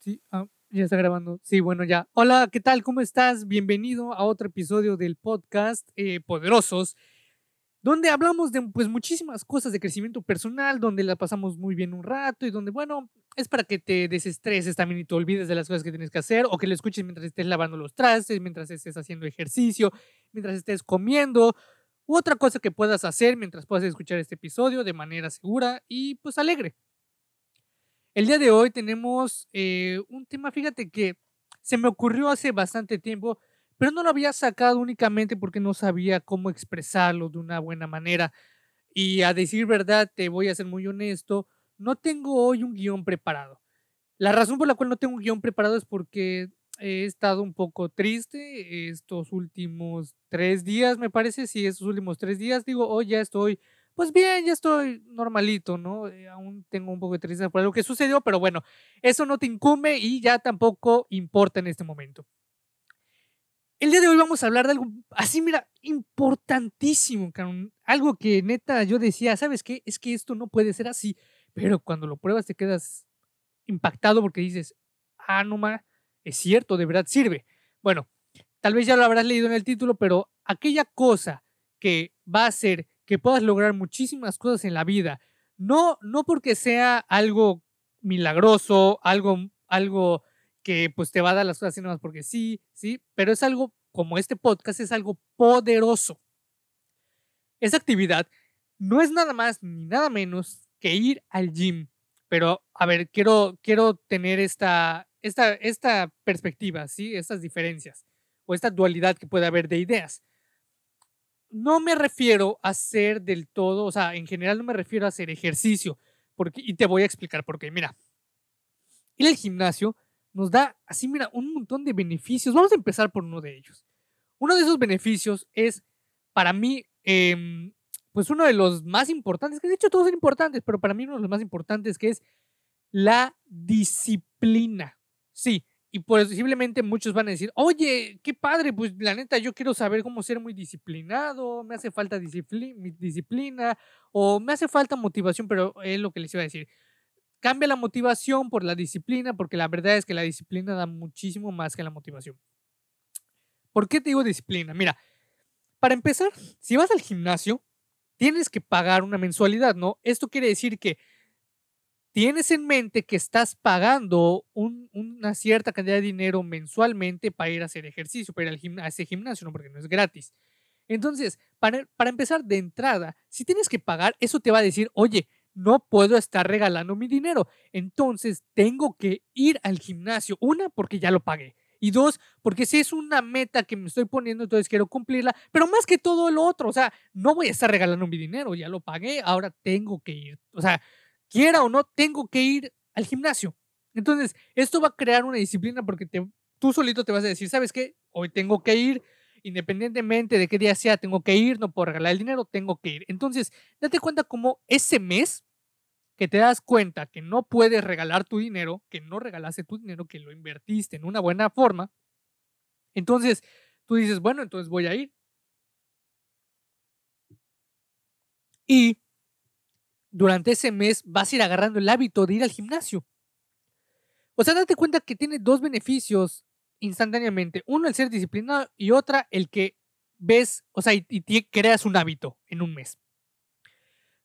Sí, ah, ya está grabando. Sí, bueno, ya. Hola, ¿qué tal? ¿Cómo estás? Bienvenido a otro episodio del podcast eh, Poderosos, donde hablamos de pues muchísimas cosas de crecimiento personal, donde la pasamos muy bien un rato y donde, bueno, es para que te desestreses también y te olvides de las cosas que tienes que hacer o que lo escuches mientras estés lavando los trastes, mientras estés haciendo ejercicio, mientras estés comiendo u otra cosa que puedas hacer mientras puedas escuchar este episodio de manera segura y pues alegre. El día de hoy tenemos eh, un tema, fíjate que se me ocurrió hace bastante tiempo, pero no lo había sacado únicamente porque no sabía cómo expresarlo de una buena manera. Y a decir verdad, te voy a ser muy honesto, no tengo hoy un guion preparado. La razón por la cual no tengo un guion preparado es porque he estado un poco triste estos últimos tres días, me parece, sí, estos últimos tres días. Digo, hoy ya estoy pues bien, ya estoy normalito, ¿no? Eh, aún tengo un poco de tristeza por lo que sucedió, pero bueno, eso no te incumbe y ya tampoco importa en este momento. El día de hoy vamos a hablar de algo así, mira, importantísimo, algo que neta yo decía, ¿sabes qué? Es que esto no puede ser así, pero cuando lo pruebas te quedas impactado porque dices, ah, no ma, es cierto, de verdad sirve. Bueno, tal vez ya lo habrás leído en el título, pero aquella cosa que va a ser que puedas lograr muchísimas cosas en la vida. No, no porque sea algo milagroso, algo, algo que pues te va a dar las cosas así nomás porque sí, sí, pero es algo como este podcast, es algo poderoso. Esa actividad no es nada más ni nada menos que ir al gym. Pero, a ver, quiero, quiero tener esta, esta, esta perspectiva, ¿sí? Estas diferencias o esta dualidad que puede haber de ideas no me refiero a hacer del todo, o sea, en general no me refiero a hacer ejercicio, porque, y te voy a explicar por qué. Mira, ir al gimnasio nos da, así, mira, un montón de beneficios. Vamos a empezar por uno de ellos. Uno de esos beneficios es, para mí, em, pues uno de los más importantes, que de hecho todos son importantes, pero para mí uno de los más importantes, que es la disciplina. Sí, y posiblemente muchos van a decir, oye, qué padre, pues la neta yo quiero saber cómo ser muy disciplinado, me hace falta disciplina o me hace falta motivación, pero es lo que les iba a decir. Cambia la motivación por la disciplina, porque la verdad es que la disciplina da muchísimo más que la motivación. ¿Por qué te digo disciplina? Mira, para empezar, si vas al gimnasio, tienes que pagar una mensualidad, ¿no? Esto quiere decir que tienes en mente que estás pagando una cierta cantidad de dinero mensualmente para ir a hacer ejercicio, para ir al a ese gimnasio, ¿no? porque no es gratis. Entonces, para, para empezar de entrada, si tienes que pagar, eso te va a decir, oye, no puedo estar regalando mi dinero. Entonces, tengo que ir al gimnasio. Una, porque ya lo pagué. Y dos, porque si es una meta que me estoy poniendo, entonces quiero cumplirla. Pero más que todo lo otro, o sea, no voy a estar regalando mi dinero, ya lo pagué, ahora tengo que ir. O sea, quiera o no, tengo que ir al gimnasio. Entonces, esto va a crear una disciplina porque tú solito te vas a decir, ¿sabes qué? Hoy tengo que ir, independientemente de qué día sea, tengo que ir, no puedo regalar el dinero, tengo que ir. Entonces, date cuenta cómo ese mes que te das cuenta que no puedes regalar tu dinero, que no regalaste tu dinero, que lo invertiste en una buena forma, entonces tú dices, bueno, entonces voy a ir. Y durante ese mes vas a ir agarrando el hábito de ir al gimnasio. O sea, date cuenta que tiene dos beneficios instantáneamente. Uno, el ser disciplinado y otra, el que ves, o sea, y, creas un hábito en un mes.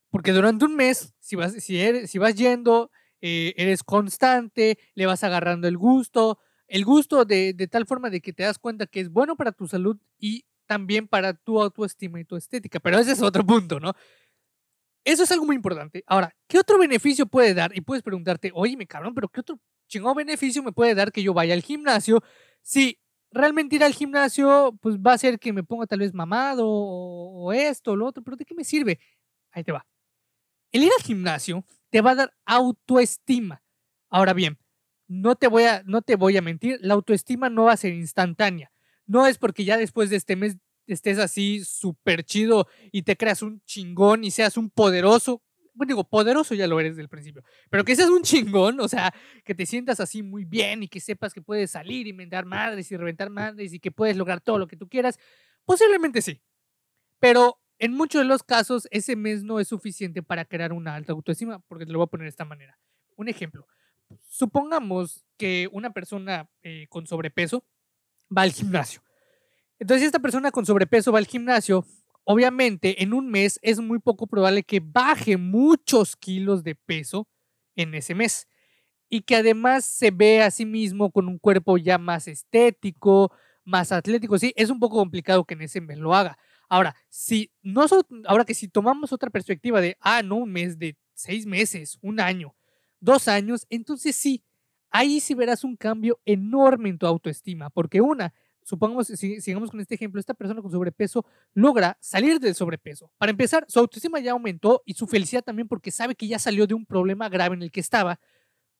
Porque durante un mes, si vas, si eres, si vas yendo, eh, eres constante, le vas agarrando el gusto, el gusto de, de tal forma de que te das cuenta que es bueno para tu salud y también para tu autoestima y tu estética. Pero ese es otro punto, ¿no? Eso es algo muy importante. Ahora, ¿qué otro beneficio puede dar? Y puedes preguntarte, oye, me cabrón, pero ¿qué otro chingón beneficio me puede dar que yo vaya al gimnasio? Si realmente ir al gimnasio, pues va a ser que me ponga tal vez mamado o, esto o lo otro, pero ¿de qué me sirve? Ahí te va. El ir al gimnasio te va a dar autoestima. Ahora bien, no te voy a, no te voy a mentir, la autoestima no va a ser instantánea. No es porque ya después de este mes estés así súper chido y te creas un chingón y seas un poderoso. Bueno, digo, poderoso ya lo eres del principio, pero que seas un chingón, o sea, que te sientas así muy bien y que sepas que puedes salir y inventar madres y reventar madres y que puedes lograr todo lo que tú quieras, posiblemente sí. Pero en muchos de los casos, ese mes no es suficiente para crear una alta autoestima, porque te lo voy a poner de esta manera. Un ejemplo, supongamos que una persona eh, con sobrepeso va al gimnasio. Entonces, esta persona con sobrepeso va al gimnasio, obviamente en un mes es muy poco probable que baje muchos kilos de peso en ese mes y que además se ve a sí mismo con un cuerpo ya más estético, más atlético. Sí, es un poco complicado que en ese mes lo haga. Ahora, si no ahora que si tomamos otra perspectiva de, ah, no, un mes de seis meses, un año, dos años, entonces sí, ahí sí verás un cambio enorme en tu autoestima, porque una, supongamos, si, sigamos con este ejemplo, esta persona con sobrepeso logra salir del sobrepeso. Para empezar, su autoestima ya aumentó y su felicidad también porque sabe que ya salió de un problema grave en el que estaba,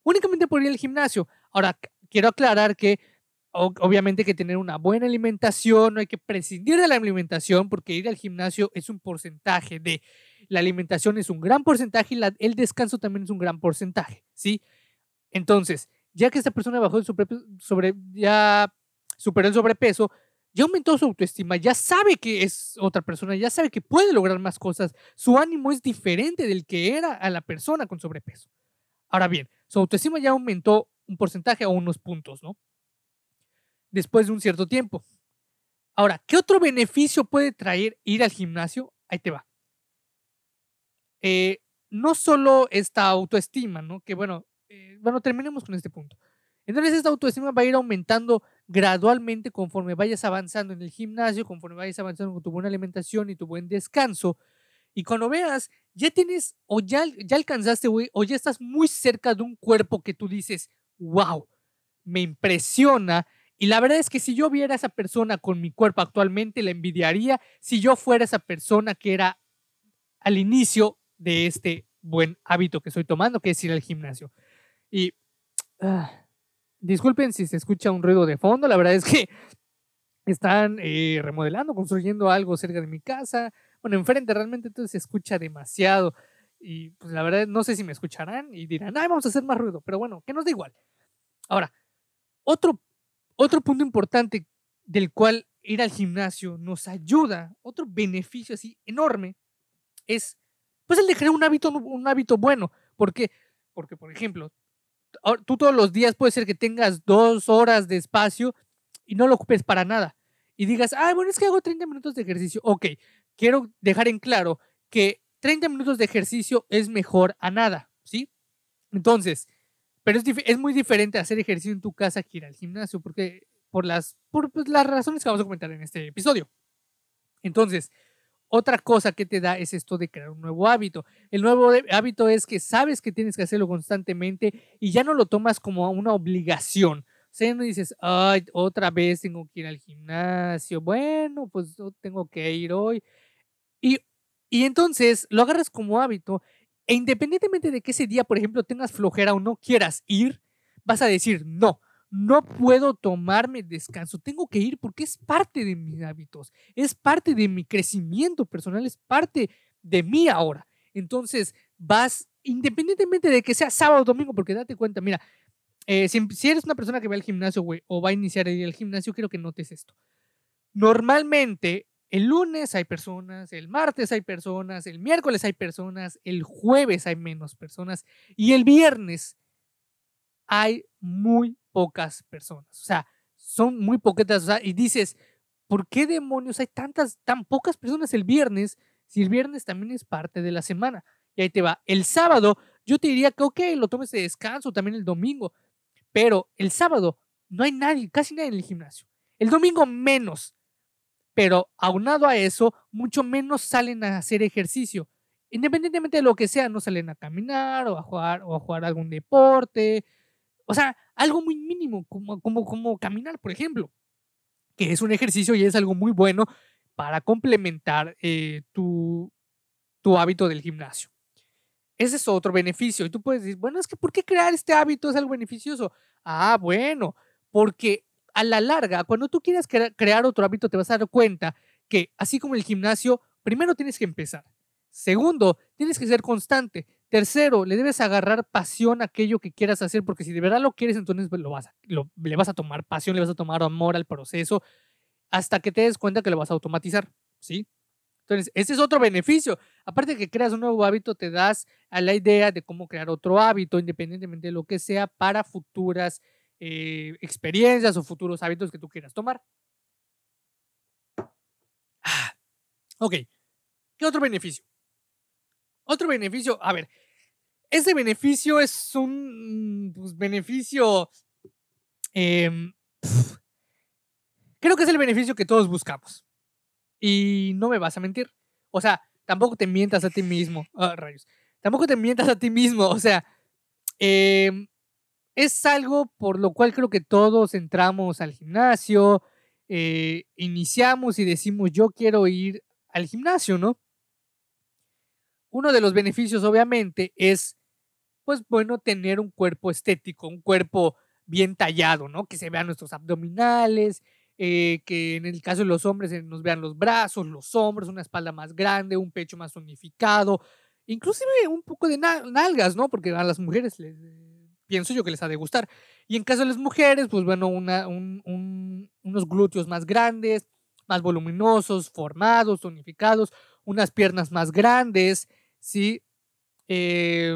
únicamente por ir al gimnasio. Ahora, quiero aclarar que obviamente hay que tener una buena alimentación, no hay que prescindir de la alimentación porque ir al gimnasio es un porcentaje de la alimentación es un gran porcentaje y el descanso también es un gran porcentaje, ¿sí? Entonces, ya que esta persona bajó de sobre, ya superó el sobrepeso, ya aumentó su autoestima, ya sabe que es otra persona, ya sabe que puede lograr más cosas, su ánimo es diferente del que era a la persona con sobrepeso. Ahora bien, su autoestima ya aumentó un porcentaje o unos puntos, ¿no? Después de un cierto tiempo. Ahora, ¿qué otro beneficio puede traer ir al gimnasio? Ahí te va. Eh, no solo esta autoestima, ¿no? Que bueno, eh, bueno, terminemos con este punto. Entonces esta autoestima va a ir aumentando gradualmente conforme vayas avanzando en el gimnasio, conforme vayas avanzando con tu buena alimentación y tu buen descanso. Y cuando veas, ya tienes o ya, ya alcanzaste, güey, o ya estás muy cerca de un cuerpo que tú dices, wow, me impresiona. Y la verdad es que si yo viera a esa persona con mi cuerpo actualmente, la envidiaría si yo fuera esa persona que era al inicio de este buen hábito que estoy tomando, que es ir al gimnasio. Y ah, disculpen si se escucha un ruido de fondo, la verdad es que están eh, remodelando, construyendo algo cerca de mi casa, bueno, enfrente realmente entonces se escucha demasiado. Y pues la verdad no sé si me escucharán y dirán, ay, vamos a hacer más ruido, pero bueno, que nos da igual. Ahora, otro, otro punto importante del cual ir al gimnasio nos ayuda, otro beneficio así enorme, es pues el de crear un hábito, un hábito bueno. ¿Por qué? Porque, por ejemplo, tú todos los días puede ser que tengas dos horas de espacio y no lo ocupes para nada. Y digas, ah, bueno, es que hago 30 minutos de ejercicio. Ok, quiero dejar en claro que 30 minutos de ejercicio es mejor a nada, ¿sí? Entonces, pero es, es muy diferente hacer ejercicio en tu casa que ir al gimnasio, porque por las, por pues, las razones que vamos a comentar en este episodio. Entonces, otra cosa que te da es esto de crear un nuevo hábito. El nuevo hábito es que sabes que tienes que hacerlo constantemente y ya no lo tomas como una obligación. O sea, no dices, ay, otra vez tengo que ir al gimnasio. Bueno, pues tengo que ir hoy. Y, y entonces lo agarras como hábito e independientemente de que ese día, por ejemplo, tengas flojera o no quieras ir, vas a decir, no, no puedo tomarme descanso, tengo que ir porque es parte de mis hábitos, es parte de mi crecimiento personal, es parte de mí ahora. Entonces vas, independientemente de que sea sábado o domingo, porque date cuenta, mira, eh, si, eres una persona que va al gimnasio, güey, o va a iniciar al gimnasio, quiero que notes esto. Normalmente, el lunes hay personas, el martes hay personas, el miércoles hay personas, el jueves hay menos personas y el viernes hay muy pocas personas. O sea, son muy poquitas. O sea, y dices, ¿por qué demonios hay tantas, tan pocas personas el viernes si el viernes también es parte de la semana? Y ahí te va. El sábado, yo te diría que, ok, lo tomes de descanso también el domingo. Pero el sábado no hay nadie, casi nadie en el gimnasio. El domingo menos. Pero aunado a eso, mucho menos salen a hacer ejercicio. Independientemente de lo que sea, no salen a caminar o a jugar, o a jugar algún deporte o sea, algo muy mínimo, como, como, como caminar, por ejemplo, que es un ejercicio y es algo muy bueno para complementar eh, tu, tu hábito del gimnasio. Ese es otro beneficio. Y tú puedes decir, bueno, es que ¿por qué crear este hábito es algo beneficioso? Ah, bueno, porque a la larga, cuando tú quieras crear otro hábito, te vas a dar cuenta que así como el gimnasio, primero tienes que empezar. Segundo, tienes que ser constante. Tercero, le debes agarrar pasión a aquello que quieras hacer, porque si de verdad lo quieres, entonces lo vas le vas a tomar pasión, le vas a tomar amor al proceso, hasta que te des cuenta que lo vas a automatizar, ¿sí? Entonces, ese es otro beneficio. Aparte de que creas un nuevo hábito, te das a la idea de cómo crear otro hábito, independientemente de lo que sea, para futuras eh, experiencias o futuros hábitos que tú quieras tomar. Ah, ok. ¿Qué otro beneficio? Otro beneficio, a ver, ese beneficio es un pues, beneficio... Em, creo que es el beneficio que todos buscamos. Y no me vas a mentir. O sea, tampoco te mientas a ti mismo. Ah, rayos. Tampoco te mientas a ti mismo. O sea, em, es algo por lo cual creo que todos entramos al gimnasio, eh, iniciamos y decimos yo quiero ir al gimnasio, ¿no? Uno de los beneficios obviamente es, pues bueno, tener un cuerpo estético, un cuerpo bien tallado, ¿no? Que se vean nuestros abdominales, eh, que en el caso de los hombres nos vean los brazos, los hombros, una espalda más grande, un pecho más unificado, inclusive un poco de nalgas, ¿no? Porque a las mujeres les, pienso yo que les ha de gustar. Y en caso de las mujeres, pues bueno, una, unos glúteos más grandes, más voluminosos, formados, tonificados, unas piernas más grandes, ¿sí? Eh,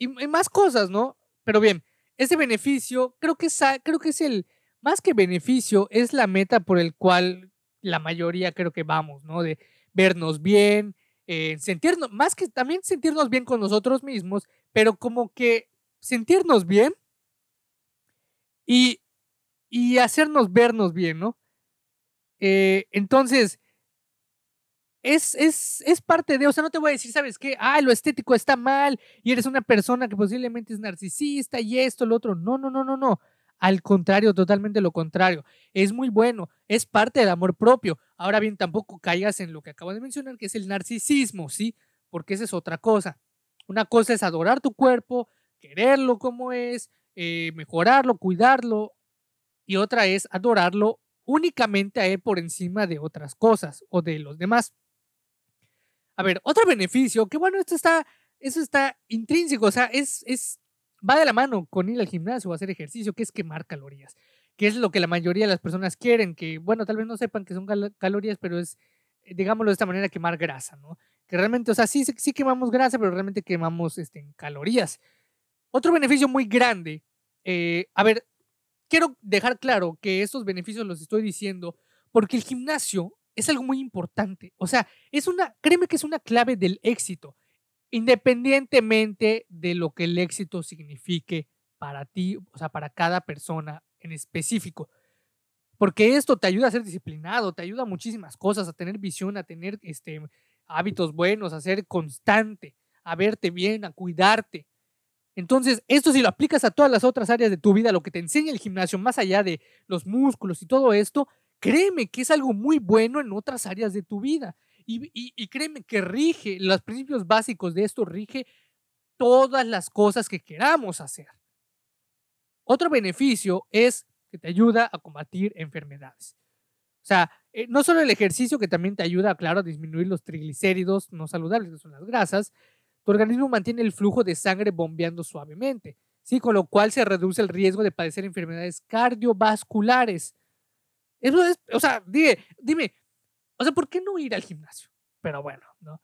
y, más cosas, ¿no? Pero bien, ese beneficio, creo que, es, creo que es el, más que beneficio, es la meta por el cual la mayoría creo que vamos, ¿no? De vernos bien, eh, sentirnos, más que también sentirnos bien con nosotros mismos, pero como que sentirnos bien y, y hacernos vernos bien, ¿no? Eh, entonces, es, es, es, parte de, o sea, no te voy a decir, ¿sabes qué? Ah, lo estético está mal y eres una persona que posiblemente es narcisista y esto, lo otro. No, no, no, no, no. Al contrario, totalmente lo contrario. Es muy bueno, es parte del amor propio. Ahora bien, tampoco caigas en lo que acabo de mencionar, que es el narcisismo, ¿sí? Porque esa es otra cosa. Una cosa es adorar tu cuerpo, quererlo como es, eh, mejorarlo, cuidarlo. Y otra es adorarlo únicamente a él por encima de otras cosas o de los demás. A ver, otro beneficio, que bueno, esto está, eso está intrínseco, o sea, es, es va de la mano con ir al gimnasio o hacer ejercicio, que es quemar calorías, que es lo que la mayoría de las personas quieren, que bueno, tal vez no sepan que son calorías, pero es, eh, digámoslo de esta manera, quemar grasa, ¿no? Que realmente, o sea, sí, sí quemamos grasa, pero realmente quemamos este, calorías. Otro beneficio muy grande, eh, a ver, quiero dejar claro que estos beneficios los estoy diciendo porque el gimnasio es algo muy importante. O sea, es una, créeme que es una clave del éxito independientemente de lo que el éxito signifique para ti, o sea, para cada persona en específico. Porque esto te ayuda a ser disciplinado, te ayuda a muchísimas cosas, a tener visión, a tener este, hábitos buenos, a ser constante, a verte bien, a cuidarte. Entonces, esto si lo aplicas a todas las otras áreas de tu vida, lo que te enseña el gimnasio, más allá de los músculos y todo esto, créeme que es algo muy bueno en otras áreas de tu vida. Y, créeme que rige, los principios básicos de esto rige todas las cosas que queramos hacer. Otro beneficio es que te ayuda a combatir enfermedades. O sea, eh, no solo el ejercicio que también te ayuda, claro, a disminuir los triglicéridos no saludables, que son las grasas, tu organismo mantiene el flujo de sangre bombeando suavemente, ¿sí? con lo cual se reduce el riesgo de padecer enfermedades cardiovasculares. Eso es, o sea, dime, dime, o sea, ¿por qué no ir al gimnasio? Pero bueno, ¿no?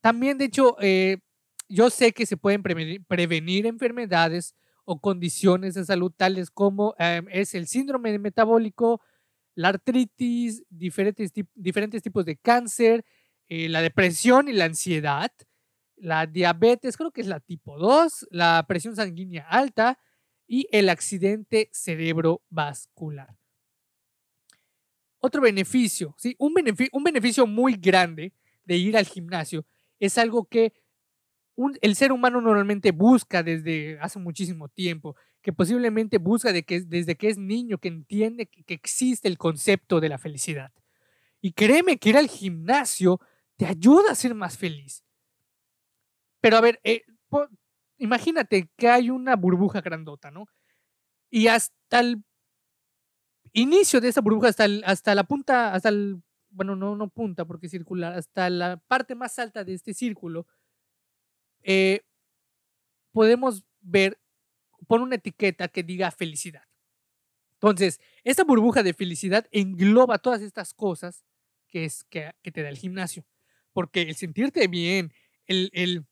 También, de hecho, eh, yo sé que se pueden prevenir, enfermedades o condiciones de salud tales como em, es el síndrome metabólico, la artritis, diferentes, diferentes tipos de cáncer, eh, la depresión y la ansiedad, la diabetes, creo que es la tipo 2, la presión sanguínea alta y el accidente cerebrovascular. Otro beneficio, ¿sí? un, un beneficio muy grande de ir al gimnasio es algo que el ser humano normalmente busca desde hace muchísimo tiempo, que posiblemente busca que, desde que es niño, que entiende que, existe el concepto de la felicidad. Y créeme que ir al gimnasio te ayuda a ser más feliz. Pero a ver, eh, imagínate que hay una burbuja grandota, ¿no? Y hasta el inicio de esa burbuja hasta, hasta la punta, hasta el, bueno, no, no punta porque circular, hasta la parte más alta de este círculo, eh, podemos ver, por una etiqueta que diga felicidad. Entonces, esta burbuja de felicidad engloba todas estas cosas que, es, que, te da el gimnasio. Porque el sentirte bien, el, el,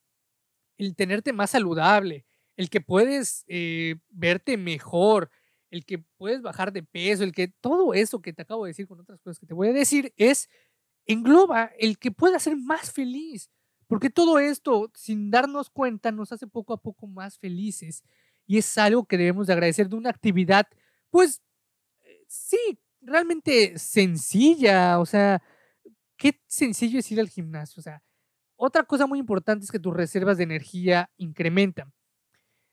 el tenerte más saludable, el que puedes eh, verte mejor, el que puedes bajar de peso, el que todo eso que te acabo de decir con otras cosas que te voy a decir es, engloba el que pueda ser más feliz. Porque todo esto, sin darnos cuenta, nos hace poco a poco más felices. Y es algo que debemos de agradecer de una actividad, pues, eh, sí, realmente sencilla. O sea, qué sencillo es ir al gimnasio. O sea, otra cosa muy importante es que tus reservas de energía incrementan.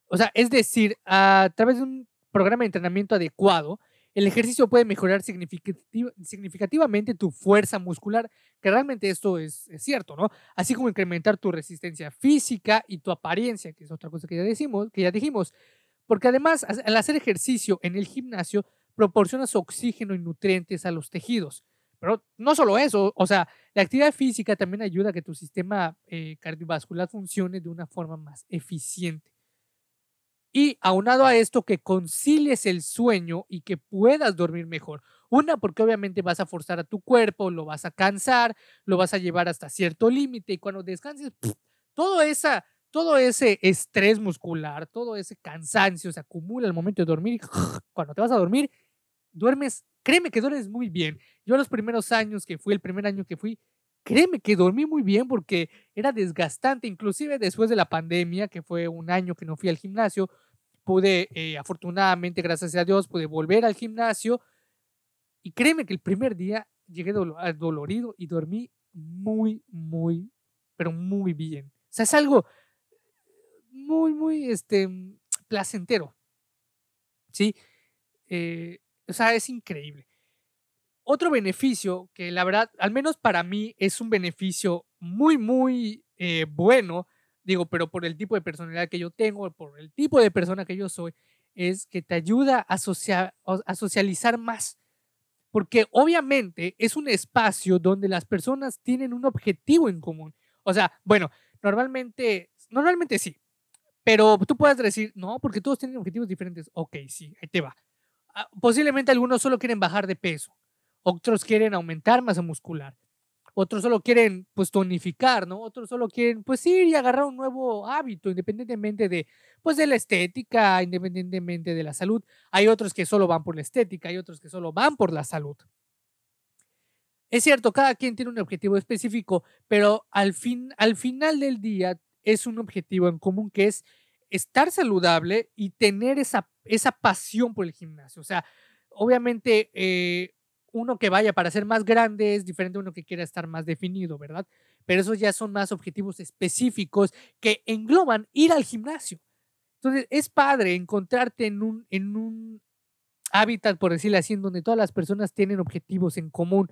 O sea, es decir, a través de un programa de entrenamiento adecuado, el ejercicio puede mejorar significativamente tu fuerza muscular, que realmente esto es, cierto, ¿no? Así como incrementar tu resistencia física y tu apariencia, que es otra cosa que ya, decimos, que ya dijimos. Porque además, al hacer ejercicio en el gimnasio, proporcionas oxígeno y nutrientes a los tejidos. Pero no solo eso, o sea, la actividad física también ayuda a que tu sistema eh, cardiovascular funcione de una forma más eficiente. Y aunado a esto, que concilies el sueño y que puedas dormir mejor. Una, porque obviamente vas a forzar a tu cuerpo, lo vas a cansar, lo vas a llevar hasta cierto límite y cuando descanses, todo, esa, todo ese estrés muscular, todo ese cansancio se acumula al momento de dormir. Cuando te vas a dormir, duermes, créeme que duermes muy bien. Yo los primeros años que fui, el primer año que fui, créeme que dormí muy bien porque era desgastante, inclusive después de la pandemia, que fue un año que no fui al gimnasio, pude, eh, afortunadamente, gracias a Dios, pude volver al gimnasio. Y créeme que el primer día llegué dolorido y dormí muy, muy, pero muy bien. O sea, es algo muy, muy este, placentero. ¿Sí? Eh, o sea, es increíble. Otro beneficio que la verdad, al menos para mí, es un beneficio muy, muy eh, bueno digo, pero por el tipo de personalidad que yo tengo, por el tipo de persona que yo soy, es que te ayuda a, a socializar más. Porque obviamente es un espacio donde las personas tienen un objetivo en común. O sea, bueno, normalmente, normalmente sí. Pero tú puedes decir, no, porque todos tienen objetivos diferentes. Ok, sí, ahí te va. Ah, posiblemente algunos solo quieren bajar de peso, otros quieren aumentar masa muscular, otros solo quieren pues tonificar, ¿no? Otros solo quieren pues ir y agarrar un nuevo hábito, independientemente de pues de la estética, independientemente de la salud. Hay otros que solo van por la estética, hay otros que solo van por la salud. Es cierto, cada quien tiene un objetivo específico, pero al, fin, al final del día es un objetivo en común que es estar saludable y tener esa, esa pasión por el gimnasio. O sea, obviamente eh, uno que vaya para ser más grande es diferente a uno que quiera estar más definido, ¿verdad? Pero esos ya son más objetivos específicos que engloban ir al gimnasio. Entonces, es padre encontrarte en un, en un hábitat, por decirlo así, en donde todas las personas tienen objetivos en común.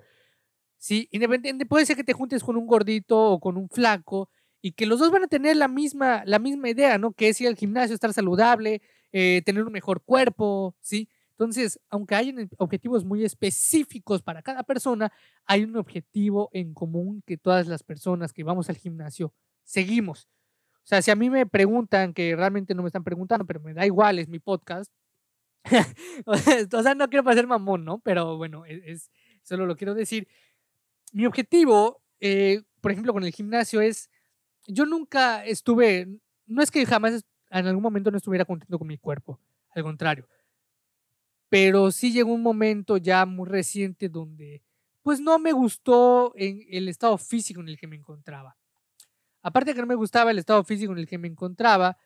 Sí, independiente, puede ser que te juntes con un gordito o con un flaco y que los dos van a tener la misma, la misma idea, ¿no? Que es ir al gimnasio, estar saludable, eh, tener un mejor cuerpo, ¿sí? Entonces, aunque hay objetivos muy específicos para cada persona, hay un objetivo en común que todas las personas que vamos al gimnasio seguimos. O sea, si a mí me preguntan, que realmente no me están preguntando, pero me da igual, es mi podcast. o sea, no quiero parecer mamón, ¿no? Pero bueno, e-, es, solo lo quiero decir. Mi objetivo, eh, por ejemplo, con el gimnasio es, yo nunca estuve, no es que jamás en algún momento no estuviera contento con mi cuerpo, al contrario pero sí llegó un momento ya muy reciente donde pues no me gustó en el estado físico en el que me encontraba. Aparte de que no me gustaba el estado físico en el que me encontraba,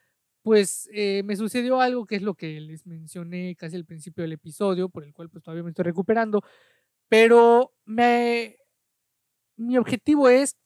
pues eh, me sucedió algo que es lo que les mencioné casi al principio del episodio, por el cual pues todavía me estoy recuperando, pero me, mi objetivo es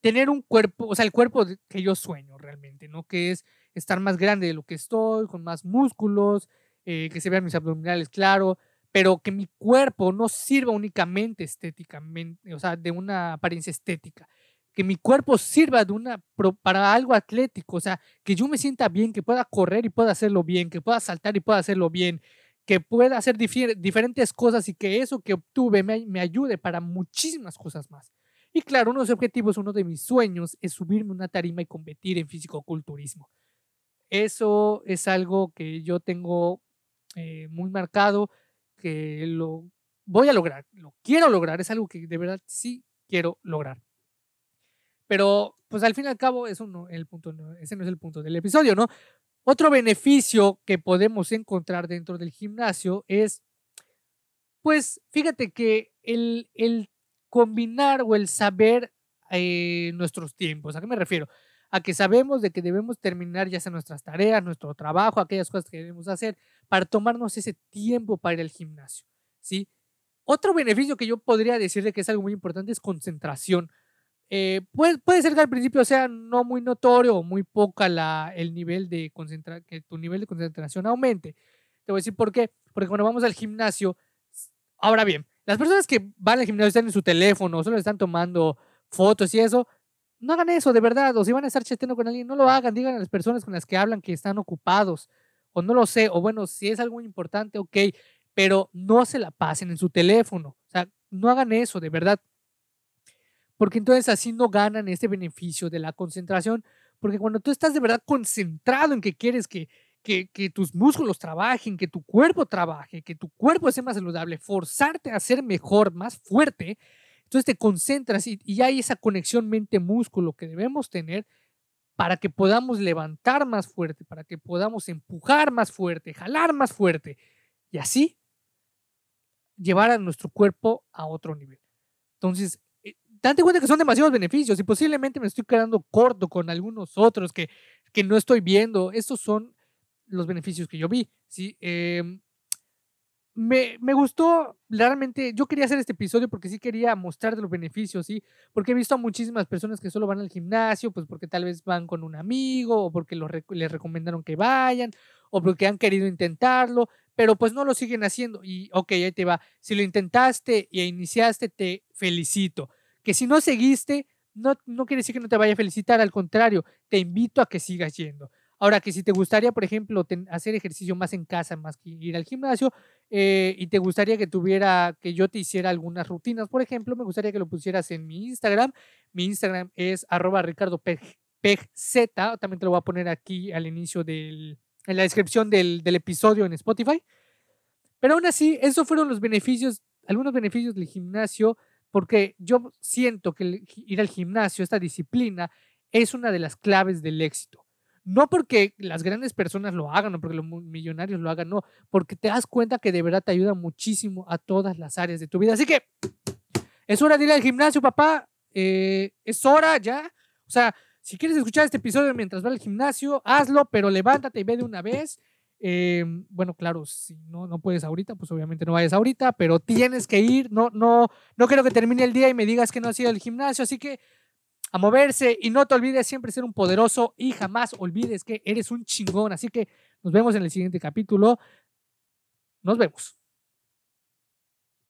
tener un cuerpo, o sea, el cuerpo que yo sueño realmente, ¿no? Que es estar más grande de lo que estoy, con más músculos, eh, que se vean mis abdominales, claro, pero que mi cuerpo no sirva únicamente estéticamente, o sea, de una apariencia estética, que mi cuerpo sirva de una, para algo atlético, o sea, que yo me sienta bien, que pueda correr y pueda hacerlo bien, que pueda saltar y pueda hacerlo bien, que pueda hacer diferentes cosas y que eso que obtuve me, me ayude para muchísimas cosas más. Y claro, uno de los objetivos, uno de mis sueños es subirme una tarima y competir en físico-culturismo. Eso es algo que yo tengo eh, muy marcado, que lo voy a lograr, lo quiero lograr, es algo que de verdad sí quiero lograr. Pero, pues al fin y al cabo, eso no, el punto no, ese no es el punto del episodio, ¿no? Otro beneficio que podemos encontrar dentro del gimnasio es, pues, fíjate que el, el combinar o el saber eh, nuestros tiempos. ¿A qué me refiero? A que sabemos de que debemos terminar ya sea nuestras tareas, nuestro trabajo, aquellas cosas que debemos hacer para tomarnos ese tiempo para ir al gimnasio, ¿sí? Otro beneficio que yo podría decirle que es algo muy importante es concentración. Eh, puede, puede, ser que al principio sea no muy notorio o muy poca la, el nivel de concentra que tu nivel de concentración aumente. Te voy a decir por qué. Porque cuando vamos al gimnasio, ahora bien, las personas que van al gimnasio están en su teléfono, solo están tomando fotos y eso, no hagan eso, de verdad. O si van a estar chateando con alguien, no lo hagan. Digan a las personas con las que hablan que están ocupados. O no lo sé. O bueno, si es algo importante, ok. Pero no se la pasen en su teléfono. O sea, no hagan eso, de verdad porque entonces así no ganan ese beneficio de la concentración, porque cuando tú estás de verdad concentrado en que quieres que, que, tus músculos trabajen, que tu cuerpo trabaje, que tu cuerpo sea más saludable, forzarte a ser mejor, más fuerte, entonces te concentras y, y hay esa conexión mente-músculo que debemos tener para que podamos levantar más fuerte, para que podamos empujar más fuerte, jalar más fuerte y así llevar a nuestro cuerpo a otro nivel. Entonces, date cuenta que son demasiados beneficios y posiblemente me estoy quedando corto con algunos otros que, que no estoy viendo. Estos son los beneficios que yo vi. ¿sí? Em, me, me, gustó, realmente, yo quería hacer este episodio porque sí quería mostrar los beneficios, ¿sí? Porque he visto a muchísimas personas que solo van al gimnasio, pues porque tal vez van con un amigo o porque les recomendaron que vayan o porque han querido intentarlo, pero pues no lo siguen haciendo. Y ok, ahí te va. Si lo intentaste y iniciaste, te felicito que si no seguiste, no, no quiere decir que no te vaya a felicitar, al contrario, te invito a que sigas yendo. Ahora, que si te gustaría, por ejemplo, hacer ejercicio más en casa, más que ir al gimnasio, eh, y te gustaría que tuviera, que yo te hiciera algunas rutinas, por ejemplo, me gustaría que lo pusieras en mi Instagram. Mi Instagram es arroba ricardo también te lo voy a poner aquí al inicio del, en la descripción del, del episodio en Spotify. Pero aún así, esos fueron los beneficios, algunos beneficios del gimnasio porque yo siento que ir al gimnasio, esta disciplina, es una de las claves del éxito. No porque las grandes personas lo hagan o porque los millonarios lo hagan, no, porque te das cuenta que de verdad te ayuda muchísimo a todas las áreas de tu vida. Así que es hora de ir al gimnasio, papá. Eh, es hora ya. O sea, si quieres escuchar este episodio mientras vas al gimnasio, hazlo, pero levántate y ve de una vez. Em, bueno, claro, si no, no puedes ahorita, pues obviamente no vayas ahorita, pero tienes que ir. No, no, no quiero que termine el día y me digas que no has ido al gimnasio, así que a moverse y no te olvides siempre ser un poderoso y jamás olvides que eres un chingón. Así que nos vemos en el siguiente capítulo. Nos vemos.